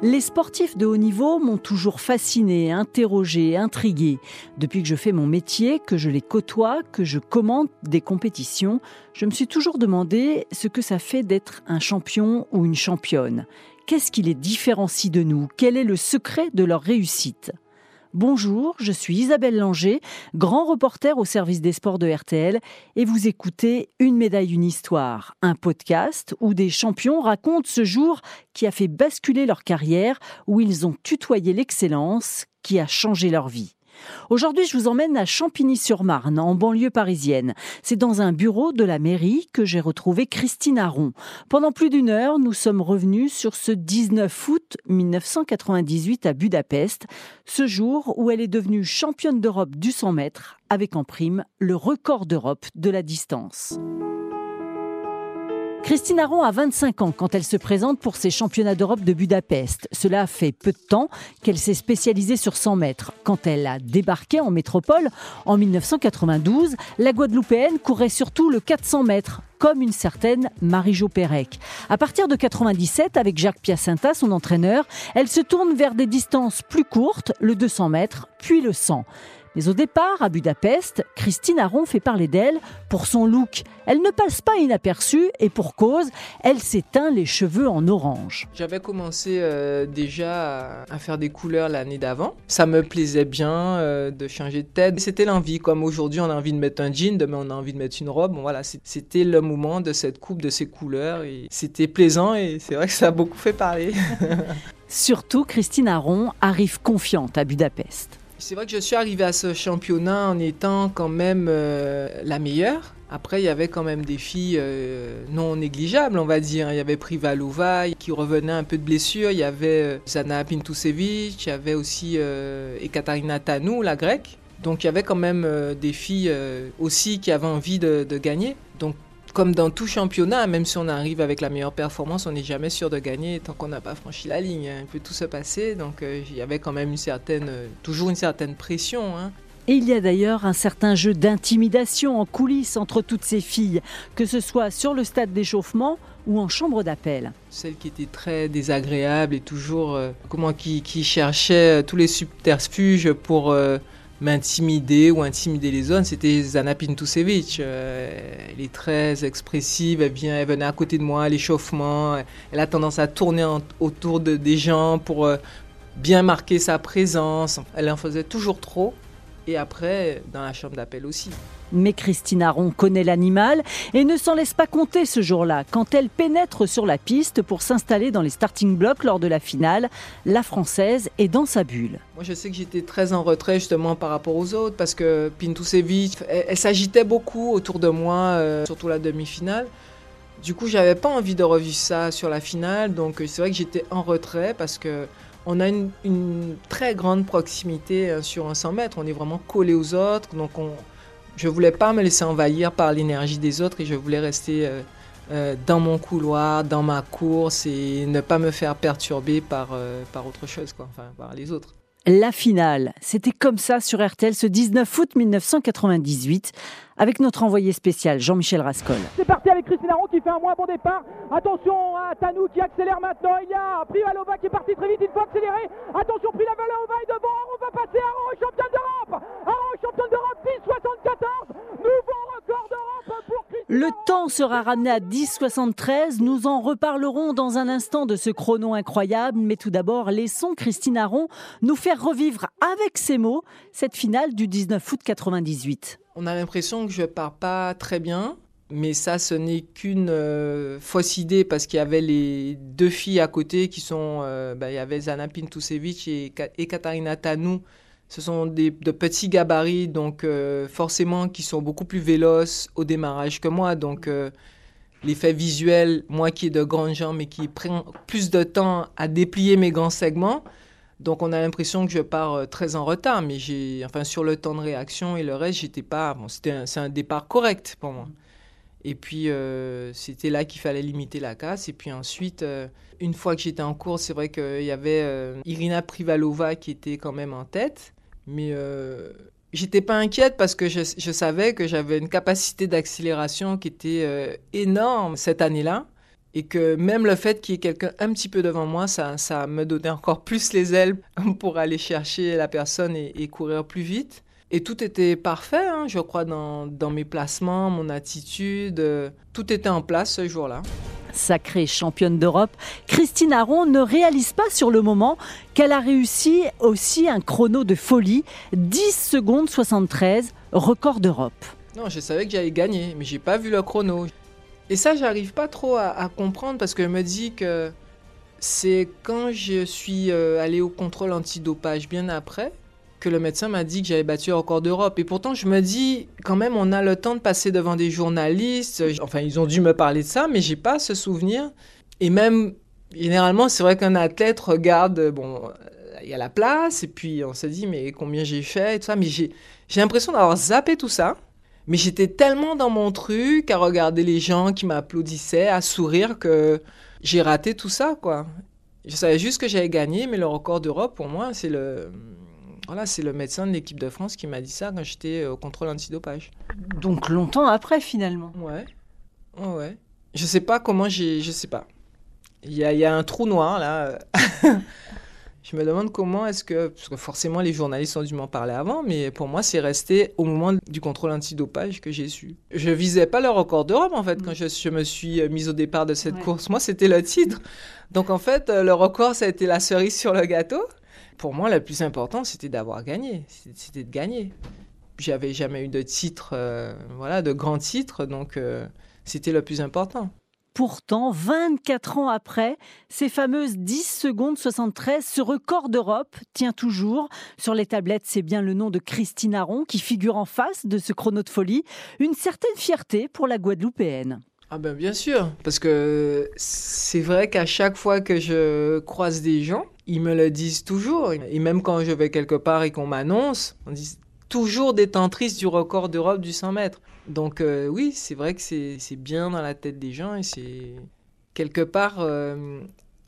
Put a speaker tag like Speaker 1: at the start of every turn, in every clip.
Speaker 1: Les sportifs de haut niveau m'ont toujours fasciné, interrogé, intrigué. Depuis que je fais mon métier, que je les côtoie, que je commande des compétitions, je me suis toujours demandé ce que ça fait d'être un champion ou une championne. Qu'est-ce qui les différencie de nous? Quel est le secret de leur réussite? Bonjour, je suis Isabelle Langer, grand reporter au service des sports de RTL, et vous écoutez Une médaille, une histoire, un podcast où des champions racontent ce jour qui a fait basculer leur carrière, où ils ont tutoyé l'excellence qui a changé leur vie. Aujourd'hui, je vous emmène à Champigny-sur-Marne, en banlieue parisienne. C'est dans un bureau de la mairie que j'ai retrouvé Christine Aron. Pendant plus d'une heure, nous sommes revenus sur ce 19 août 1998 à Budapest, ce jour où elle est devenue championne d'Europe du 100 mètres, avec en prime le record d'Europe de la distance. Christine Aron a 25 ans quand elle se présente pour ses championnats d'Europe de Budapest. Cela fait peu de temps qu'elle s'est spécialisée sur 100 mètres. Quand elle a débarqué en métropole en 1992, la Guadeloupéenne courait surtout le 400 mètres comme une certaine Marie-Jo Pérec. À partir de 97, avec Jacques Piacenza, son entraîneur, elle se tourne vers des distances plus courtes, le 200 mètres, puis le 100. Mais au départ, à Budapest, Christine Aron fait parler d'elle pour son look. Elle ne passe pas inaperçue et pour cause, elle s'éteint les cheveux en orange.
Speaker 2: J'avais commencé euh, déjà à faire des couleurs l'année d'avant. Ça me plaisait bien euh, de changer de tête. C'était l'envie, comme aujourd'hui on a envie de mettre un jean, demain on a envie de mettre une robe. Bon, voilà, c'était le moment de cette coupe, de ces couleurs. Et c'était plaisant et c'est vrai que ça a beaucoup fait parler.
Speaker 1: Surtout, Christine Aron arrive confiante à Budapest.
Speaker 2: C'est vrai que je suis arrivée à ce championnat en étant quand même euh, la meilleure. Après, il y avait quand même des filles euh, non négligeables, on va dire. Il y avait Privalova qui revenait un peu de blessure. Il y avait euh, Zana Pintusevic. Il y avait aussi Ekaterina Tanou, la grecque. Donc il y avait quand même des filles aussi qui avaient envie de, de gagner. Donc comme dans tout championnat, même si on arrive avec la meilleure performance, on n'est jamais sûr de gagner tant qu'on n'a pas franchi la ligne. Hein. Il peut tout se passer, donc euh, il y avait quand même une certaine, euh, toujours une certaine pression. Hein.
Speaker 1: Et il y a d'ailleurs un certain jeu d'intimidation en coulisses entre toutes ces filles, que ce soit sur le stade d'échauffement ou en chambre d'appel.
Speaker 2: Celle qui était très désagréable et toujours euh, comment qui, qui, cherchait tous les subterfuges pour m'intimider ou intimider les zones, c'était Zana Pintusevic. Euh, elle est très expressive, elle, vient, elle venait à côté de moi à l'échauffement, elle a tendance à tourner autour de, des gens pour euh, bien marquer sa présence. Elle en faisait toujours trop et après dans la chambre d'appel aussi.
Speaker 1: Mais Christine Aron connaît l'animal et ne s'en laisse pas compter ce jour-là. Quand elle pénètre sur la piste pour s'installer dans les starting blocks lors de la finale, la Française est dans sa bulle.
Speaker 2: Moi, je sais que j'étais très en retrait justement par rapport aux autres parce que Pintusevic, elle, elle s'agitait beaucoup autour de moi, euh, surtout la demi-finale. Du coup, j'avais pas envie de revivre ça sur la finale, donc c'est vrai que j'étais en retrait parce que on a une, très grande proximité euh, sur un 100 mètres. On est vraiment collé aux autres. Donc, on, je voulais pas me laisser envahir par l'énergie des autres et je voulais rester euh, euh, dans mon couloir, dans ma course et ne pas me faire perturber par, par autre chose, quoi, enfin, par les autres.
Speaker 1: La finale, c'était comme ça sur RTL ce 19 août 1998 avec notre envoyé spécial Jean-Michel Rascol.
Speaker 3: C'est parti avec Christine Aron qui fait un moins bon départ. Attention à Tanou qui accélère maintenant. Il y a Privalova qui est parti très vite, il faut accélérer. Attention, Privalova est devant. On va passer Aron, championne d'Europe. Aron, championne d'Europe, 10,74. Nouveau record d'Europe pour Christine
Speaker 1: Le temps sera ramené à 10,73. Nous en reparlerons dans un instant de ce chrono incroyable. Mais tout d'abord, laissons Christine Aron nous faire revivre avec ses mots cette finale du 19 août 98.
Speaker 2: On a l'impression que je pars pas très bien, mais ça, ce n'est qu'une euh, fausse idée parce qu'il y avait les deux filles à côté qui sont, euh, bah, il y avait Zana Pintusevic et, et Katarina Tanou. Ce sont des, de petits gabarits, donc euh, forcément qui sont beaucoup plus véloces au démarrage que moi. Donc l'effet visuel, moi qui ai de grandes jambes et qui prend plus de temps à déplier mes grands segments, donc on a l'impression que je pars euh, très en retard, mais j'ai, enfin sur le temps de réaction et le reste, j'étais pas. C'était c'est un départ correct pour moi. Et puis euh, c'était là qu'il fallait limiter la casse. Et puis ensuite, euh, une fois que j'étais en course, c'est vrai qu'il y avait Irina Privalova qui était quand même en tête, mais j'étais pas inquiète parce que je, savais que j'avais une capacité d'accélération qui était énorme cette année-là. Et que même le fait qu'il y ait quelqu'un un petit peu devant moi, ça, ça me donnait encore plus les ailes pour aller chercher la personne et, courir plus vite. Et tout était parfait, hein, je crois, dans, dans, mes placements, mon attitude. tout était en place ce jour-là.
Speaker 1: Sacrée championne d'Europe, Christine Aron ne réalise pas sur le moment qu'elle a réussi aussi un chrono de folie, 10 secondes 73, record d'Europe.
Speaker 2: Non, je savais que j'allais gagner, mais j'ai pas vu le chrono. Et ça, j'arrive pas trop à, comprendre parce que je me dis que c'est quand je suis euh, allé au contrôle antidopage bien après que le médecin m'a dit que j'avais battu le record d'Europe. Et pourtant, je me dis, quand même, on a le temps de passer devant des journalistes. Enfin, ils ont dû me parler de ça, mais j'ai pas ce souvenir. Et même, généralement, c'est vrai qu'un athlète regarde, bon, il y a la place, et puis on se dit, mais combien j'ai fait, et tout ça. Mais j'ai l'impression d'avoir zappé tout ça. Mais j'étais tellement dans mon truc à regarder les gens qui m'applaudissaient, à sourire que j'ai raté tout ça, quoi. Je savais juste que j'avais gagné, mais le record d'Europe, pour moi, c'est le, voilà, c'est le médecin de l'équipe de France qui m'a dit ça quand j'étais au contrôle antidopage.
Speaker 1: Donc longtemps après, finalement.
Speaker 2: Ouais. Ouais. Je sais pas comment j'ai. Je sais pas. Il y a, un trou noir, là. Je me demande comment est-ce que, parce que forcément les journalistes ont dû m'en parler avant, mais pour moi c'est resté au moment du contrôle antidopage que j'ai su. Je visais pas le record d'Europe en fait quand je, me suis euh, mise au départ de cette course. Moi c'était le titre. Donc en fait euh, le record ça a été la cerise sur le gâteau. Pour moi le plus important c'était d'avoir gagné, c'était de gagner. J'avais jamais eu de titre, euh, voilà, de grand titre, donc c'était le plus important.
Speaker 1: Pourtant, 24 ans après, ces fameuses 10 secondes 73, ce record d'Europe tient toujours. Sur les tablettes, c'est bien le nom de Christine Aron qui figure en face de ce chrono de folie. Une certaine fierté pour la Guadeloupéenne.
Speaker 2: Ah ben bien sûr, parce que c'est vrai qu'à chaque fois que je croise des gens, ils me le disent toujours. Et même quand je vais quelque part et qu'on m'annonce, on dit toujours détentrice du record d'Europe du 100 mètres. Donc euh, oui, c'est vrai que c'est bien dans la tête des gens et c'est quelque part, euh,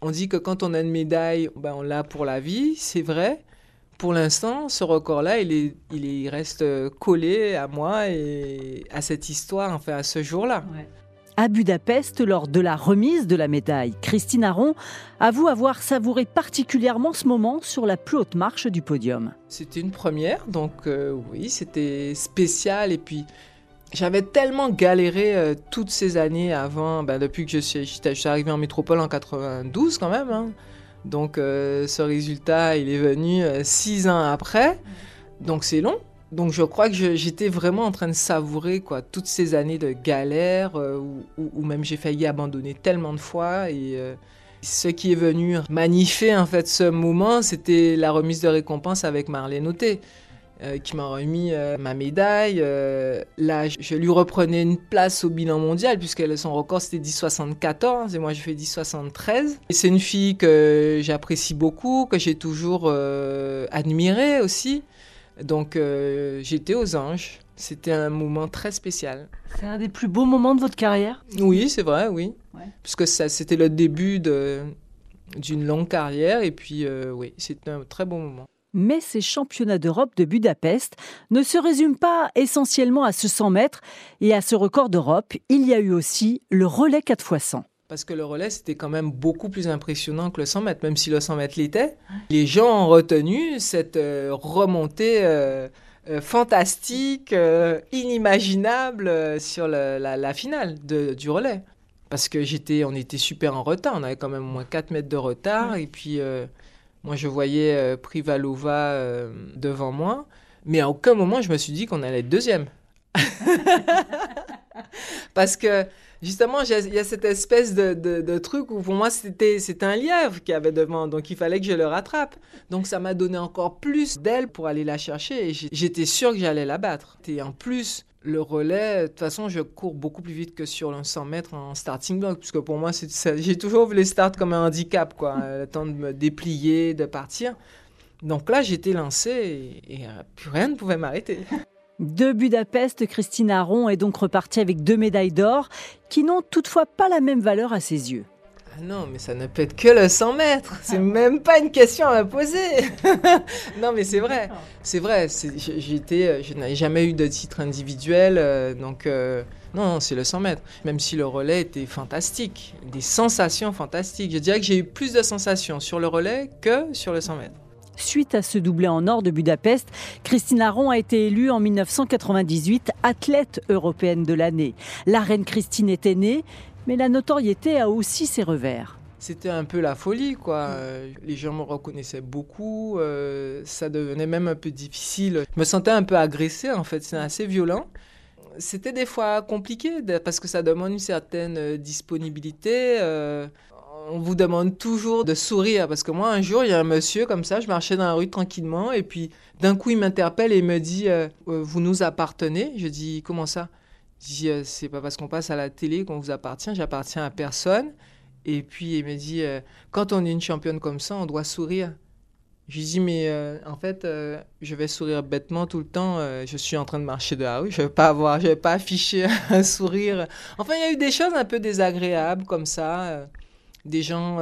Speaker 2: on dit que quand on a une médaille, ben, on l'a pour la vie, c'est vrai. Pour l'instant, ce record-là, il, est, il, reste collé à moi et à cette histoire, enfin à ce jour-là.
Speaker 1: À Budapest, lors de la remise de la médaille, Christine Aron avoue avoir savouré particulièrement ce moment sur la plus haute marche du podium.
Speaker 2: C'était une première, donc euh, oui, c'était spécial et puis j'avais tellement galéré euh, toutes ces années avant, ben, depuis que je suis, je arrivé en métropole en 92 quand même. Hein. Donc euh, ce résultat, il est venu euh, six ans après. Donc c'est long. Donc je crois que j'étais vraiment en train de savourer quoi, toutes ces années de galère où, même j'ai failli abandonner tellement de fois. Et ce qui est venu magnifier en fait ce moment, c'était la remise de récompense avec Marlène Auté. Euh, qui m'a remis euh, ma médaille. Euh, là, je lui reprenais une place au bilan mondial, puisque son record c'était 10,74 et moi je fais 10,73. C'est une fille que j'apprécie beaucoup, que j'ai toujours admirée aussi. Donc j'étais aux anges. C'était un moment très spécial.
Speaker 1: C'est un des plus beaux moments de votre carrière?
Speaker 2: Oui, c'est vrai, oui. Puisque c'était le début d'une longue carrière et puis oui, c'était un très bon moment.
Speaker 1: Mais ces championnats d'Europe de Budapest ne se résument pas essentiellement à ce 100 mètres et à ce record d'Europe. Il y a eu aussi le relais 4 x 100
Speaker 2: parce que le relais, c'était quand même beaucoup plus impressionnant que le 100 mètres, même si le 100 mètres l'était. Les gens ont retenu cette euh, remontée euh, euh, fantastique, inimaginable sur la, finale du relais. Parce que j'étais, on était super en retard, on avait quand même moins 4 mètres de retard, et puis moi, je voyais euh, Privalova euh, devant moi, mais à aucun moment je me suis dit qu'on allait être deuxième. Parce que justement, il y a cette espèce de, truc où pour moi c'était un lièvre qui avait devant, donc il fallait que je le rattrape. Donc ça m'a donné encore plus d'aile pour aller la chercher et j'étais sûr que j'allais la battre. Et en plus, le relais, de toute façon, je cours beaucoup plus vite que sur le 100 mètres en starting block, puisque pour moi, j'ai toujours vu les starts comme un handicap, quoi, le temps de me déplier, de partir. Donc là, j'étais lancé et, euh, plus rien ne pouvait m'arrêter.
Speaker 1: De Budapest, Christine Aron est donc repartie avec deux médailles d'or qui n'ont toutefois pas la même valeur à ses yeux.
Speaker 2: ah non, mais ça ne peut être que le 100 mètres. C'est même pas une question à me poser. non, mais c'est vrai. C'est vrai. J'étais, je n'avais jamais eu de titre individuel, euh, donc euh, non, c'est le 100 mètres. Même si le relais était fantastique, des sensations fantastiques. Je dirais que j'ai eu plus de sensations sur le relais que sur le 100 mètres.
Speaker 1: Suite à ce doublé en or de Budapest, Christine Aron a été élue en 1998 athlète européenne de l'année. La reine Christine était née, mais la notoriété a aussi ses revers.
Speaker 2: C'était un peu la folie, quoi. Euh, les gens me reconnaissaient beaucoup. Euh, ça devenait même un peu difficile. Je me sentais un peu agressé, en fait. C'est assez violent. C'était des fois compliqué parce que ça demande une certaine euh, disponibilité. On vous demande toujours de sourire parce que moi, un jour, il y a un monsieur comme ça, je marchais dans la rue tranquillement et puis d'un coup, il m'interpelle et il me dit Vous nous appartenez Je dis Comment ça dis, euh, c'est pas parce qu'on passe à la télé qu'on vous appartient, j'appartiens à personne. Et puis il me dit, euh, quand on est une championne comme ça, on doit sourire. Je lui dis, mais euh, en fait, je vais sourire bêtement tout le temps. je suis en train de marcher de la rue. Je vais je vais pas afficher un sourire. Enfin, il y a eu des choses un peu désagréables comme ça. Des gens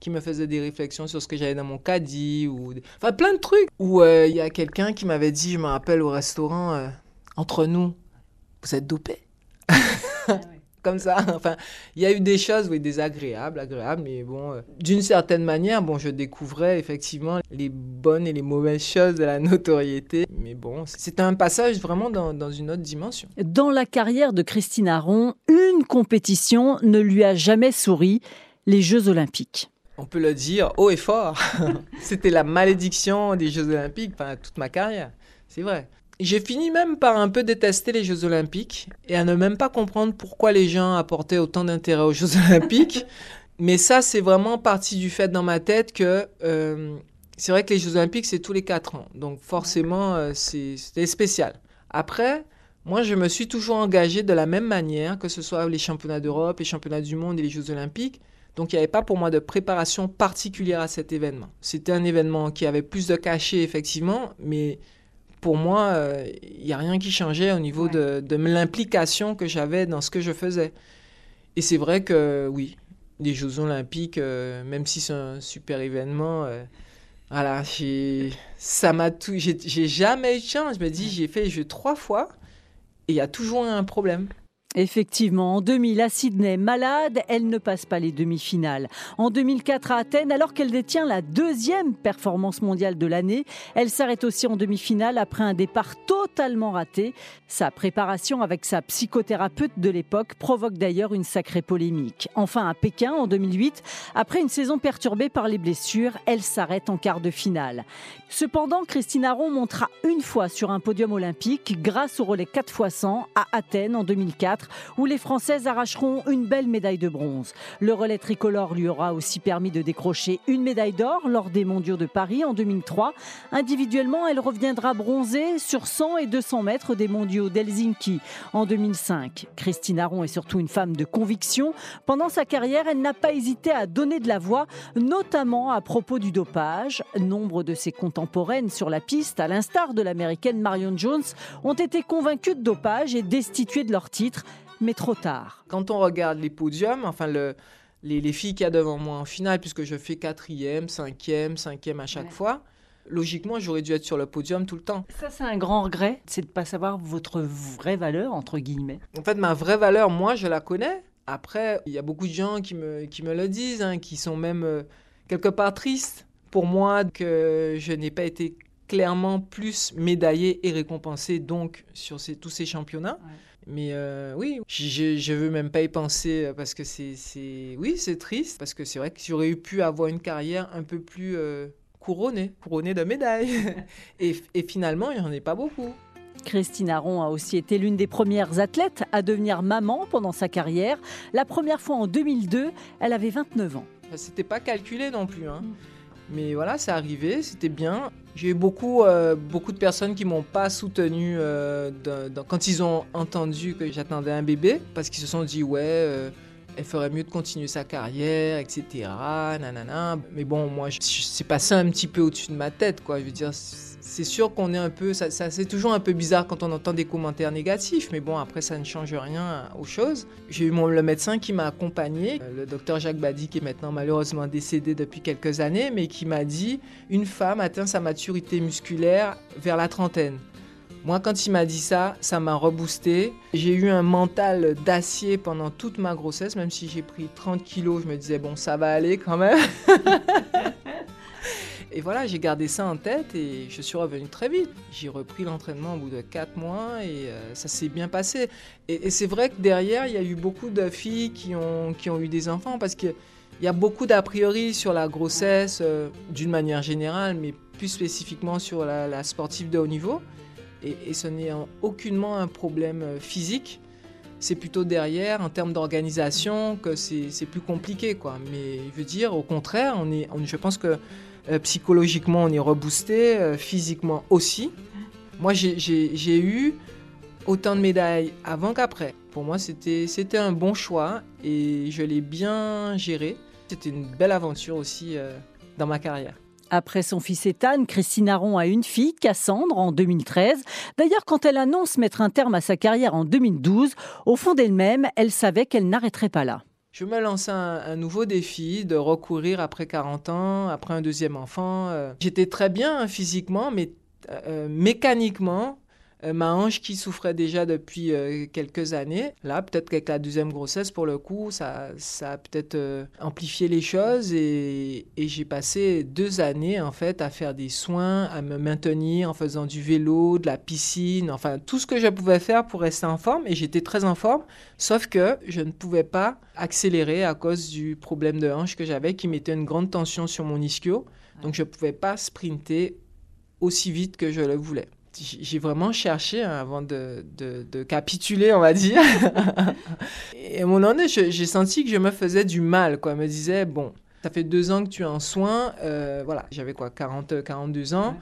Speaker 2: qui me faisaient des réflexions sur ce que j'avais dans mon caddie. Ou... Enfin, plein de trucs. Ou il y a quelqu'un qui m'avait dit, je me rappelle au restaurant, entre nous, vous êtes dopé? Comme ça. Enfin, il y a eu des choses, oui, désagréables, agréables, mais bon, euh, d'une certaine manière, bon, je découvrais effectivement les bonnes et les mauvaises choses de la notoriété. Mais bon, c'était un passage vraiment dans, dans une autre dimension.
Speaker 1: Dans la carrière de Christine Aron, une compétition ne lui a jamais souri les Jeux Olympiques.
Speaker 2: On peut le dire haut et fort. C'était la malédiction des Jeux Olympiques, enfin, toute ma carrière. C'est vrai. J'ai fini même par un peu détester les Jeux Olympiques et à ne même pas comprendre pourquoi les gens apportaient autant d'intérêt aux Jeux Olympiques. Mais ça, c'est vraiment parti du fait dans ma tête que euh, c'est vrai que les Jeux Olympiques, c'est tous les quatre ans. Donc forcément, euh, c'était spécial. Après, moi, je me suis toujours engagé de la même manière, que ce soit les championnats d'Europe, les championnats du monde et les Jeux Olympiques. Donc il n'y avait pas pour moi de préparation particulière à cet événement. C'était un événement qui avait plus de cachet, effectivement, mais pour moi, il euh, n'y a rien qui changeait au niveau de, l'implication que j'avais dans ce que je faisais. Et c'est vrai que oui, les Jeux Olympiques, euh, même si c'est un super événement, euh, voilà, ça m'a tout, j'ai jamais eu de chance. Je me dis, j'ai fait les Jeux trois fois et il y a toujours un problème.
Speaker 1: Effectivement, en 2000 à Sydney, malade, elle ne passe pas les demi-finales. En 2004 à Athènes, alors qu'elle détient la deuxième performance mondiale de l'année, elle s'arrête aussi en demi-finale après un départ totalement raté. Sa préparation avec sa psychothérapeute de l'époque provoque d'ailleurs une sacrée polémique. Enfin, à Pékin, en 2008, après une saison perturbée par les blessures, elle s'arrête en quart de finale. Cependant, Christine Aron montera une fois sur un podium olympique grâce au relais 4 x 100 à Athènes en 2004 où les Françaises arracheront une belle médaille de bronze. Le relais tricolore lui aura aussi permis de décrocher une médaille d'or lors des mondiaux de Paris en 2003. Individuellement, elle reviendra bronzée sur 100 et 200 mètres des mondiaux d'Helsinki en 2005. Christine Aron est surtout une femme de conviction. Pendant sa carrière, elle n'a pas hésité à donner de la voix, notamment à propos du dopage. Nombre de ses contemporaines sur la piste, à l'instar de l'américaine Marion Jones, ont été convaincues de dopage et destituées de leur titre mais trop tard.
Speaker 2: Quand on regarde les podiums, enfin le, les, filles qu'il y a devant moi en finale, puisque je fais quatrième, cinquième, cinquième à chaque fois, logiquement, j'aurais dû être sur le podium tout le temps.
Speaker 1: Ça, c'est un grand regret, c'est de ne pas savoir votre vraie valeur, entre guillemets.
Speaker 2: En fait, ma vraie valeur, moi, je la connais. Après, il y a beaucoup de gens qui me, qui me le disent, hein, qui sont même euh, quelque part tristes pour moi que je n'ai pas été clairement plus médaillé et récompensé donc sur ces, tous ces championnats. Mais euh, oui, je, ne veux même pas y penser euh, parce que c'est, oui, c'est triste parce que c'est vrai que j'aurais pu avoir une carrière un peu plus euh, couronnée, couronnée de médailles. et, et finalement, il n'y en a pas beaucoup.
Speaker 1: Christine Aron a aussi été l'une des premières athlètes à devenir maman pendant sa carrière. La première fois en 2002, elle avait 29 ans.
Speaker 2: C'était pas calculé non plus. Hein. Mais voilà, c'est arrivé, c'était bien. J'ai eu beaucoup, euh, beaucoup de personnes qui m'ont pas soutenu euh, quand ils ont entendu que j'attendais un bébé, parce qu'ils se sont dit, ouais, euh, elle ferait mieux de continuer sa carrière, etc. Nanana. Mais bon, moi, c'est passé un petit peu au-dessus de ma tête, quoi. Je veux dire, c'est sûr qu'on est un peu. Ça, c'est toujours un peu bizarre quand on entend des commentaires négatifs, mais bon, après, ça ne change rien aux choses. J'ai eu mon, le médecin qui m'a accompagné, euh, le docteur Jacques Badi, qui est maintenant malheureusement décédé depuis quelques années, mais qui m'a dit une femme atteint sa maturité musculaire vers la trentaine. Moi, quand il m'a dit ça, ça m'a reboosté. J'ai eu un mental d'acier pendant toute ma grossesse, même si j'ai pris 30 kilos, je me disais, bon, ça va aller quand même. et voilà, j'ai gardé ça en tête et je suis revenu très vite. J'ai repris l'entraînement au bout de 4 mois et euh, ça s'est bien passé. Et, c'est vrai que derrière, il y a eu beaucoup de filles qui ont, qui ont eu des enfants parce qu'il y a beaucoup d'a priori sur la grossesse euh, d'une manière générale, mais plus spécifiquement sur la, sportive de haut niveau et, ce n'est aucunement un problème euh, physique. C'est plutôt derrière, en termes d'organisation, que c'est plus compliqué. Quoi. Mais je veux dire, au contraire, on est, je pense que psychologiquement, on est reboosté, euh, physiquement aussi. Moi, j'ai eu autant de médailles avant qu'après. Pour moi, c'était un bon choix et je l'ai bien géré. C'était une belle aventure aussi dans ma carrière.
Speaker 1: Après son fils Ethan, Christine Aron a une fille, Cassandre, en 2013. D'ailleurs, quand elle annonce mettre un terme à sa carrière en 2012, au fond d'elle-même, elle savait qu'elle n'arrêterait pas là.
Speaker 2: Je me lance un, un, nouveau défi de recourir après 40 ans, après un deuxième enfant. Euh, j'étais très bien physiquement, mais euh, mécaniquement, euh, ma hanche qui souffrait déjà depuis euh, quelques années. Là, peut-être qu'avec la deuxième grossesse, pour le coup, ça, ça a peut-être euh, amplifié les choses et, j'ai passé deux années en fait à faire des soins, à me maintenir en faisant du vélo, de la piscine, enfin tout ce que je pouvais faire pour rester en forme et j'étais très en forme, sauf que je ne pouvais pas accélérer à cause du problème de hanche que j'avais qui mettait une grande tension sur mon ischio. Donc je ne pouvais pas sprinter aussi vite que je le voulais j'ai vraiment cherché hein, avant de, de, capituler, on va dire. et à moment donné, j'ai senti que je me faisais du mal, quoi. Je me disais, bon, ça fait deux ans que tu es en soins. Euh, voilà, j'avais quoi, 40, 42 ans.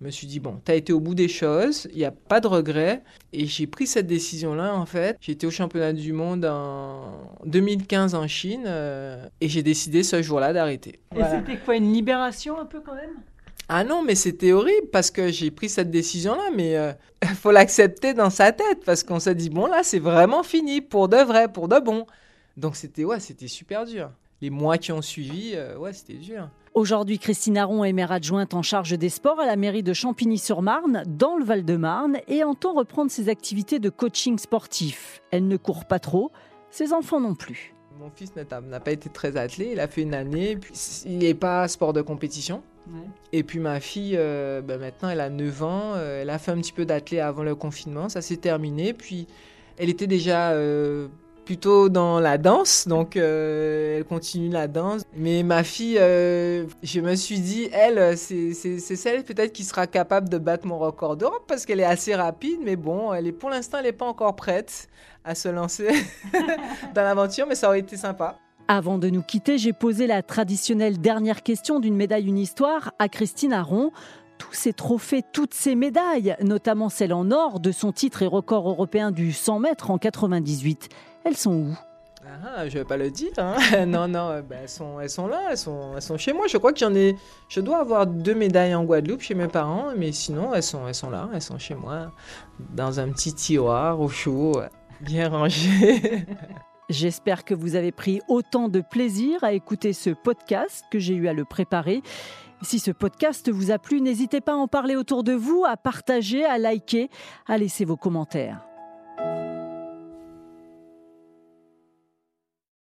Speaker 2: Je me suis dit, bon, tu as été au bout des choses, il n'y a pas de regret. Et j'ai pris cette décision-là, en fait. J'étais au championnat du monde en 2015 en Chine euh, et j'ai décidé ce jour-là d'arrêter.
Speaker 1: Et c'était quoi, une libération un peu quand même?
Speaker 2: Ah non, mais c'était horrible parce que j'ai pris cette décision-là, mais il euh, faut l'accepter dans sa tête parce qu'on s'est dit, bon, là, c'est vraiment fini, pour de vrai, pour de bon. Donc c'était ouais, c'était super dur. Les mois qui ont suivi, euh, ouais, c'était dur.
Speaker 1: Aujourd'hui, Christine Aron est maire adjointe en charge des sports à la mairie de Champigny-sur-Marne, dans le Val-de-Marne, et entend reprendre ses activités de coaching sportif. Elle ne court pas trop, ses enfants non plus.
Speaker 2: Mon fils n'a pas été très athlète, il a fait une année, puis il n'est pas sport de compétition. Et puis ma fille, euh, ben maintenant elle a 9 ans, euh, elle a fait un petit peu d'athlète avant le confinement, ça s'est terminé, puis elle était déjà euh, plutôt dans la danse, donc elle continue la danse. Mais ma fille, je me suis dit, elle, c'est celle peut-être qui sera capable de battre mon record d'Europe parce qu'elle est assez rapide, mais bon, elle est, pour l'instant elle n'est pas encore prête à se lancer dans l'aventure, mais ça aurait été sympa.
Speaker 1: Avant de nous quitter, j'ai posé la traditionnelle dernière question d'une médaille une histoire à Christine Aron. Tous ces trophées, toutes ces médailles, notamment celle en or de son titre et record européen du 100 mètres en 98, elles sont où?
Speaker 2: Ah, je ne vais pas le dire. Hein. non, non, ben, elles, sont, elles sont là, elles sont, elles sont chez moi. Je crois que j'en ai. Je dois avoir deux médailles en Guadeloupe chez mes parents, mais sinon, elles sont, elles sont là, elles sont chez moi, dans un petit tiroir au chaud, bien rangé.
Speaker 1: J'espère que vous avez pris autant de plaisir à écouter ce podcast que j'ai eu à le préparer. Si ce podcast vous a plu, n'hésitez pas à en parler autour de vous, à partager, à liker, à laisser vos commentaires.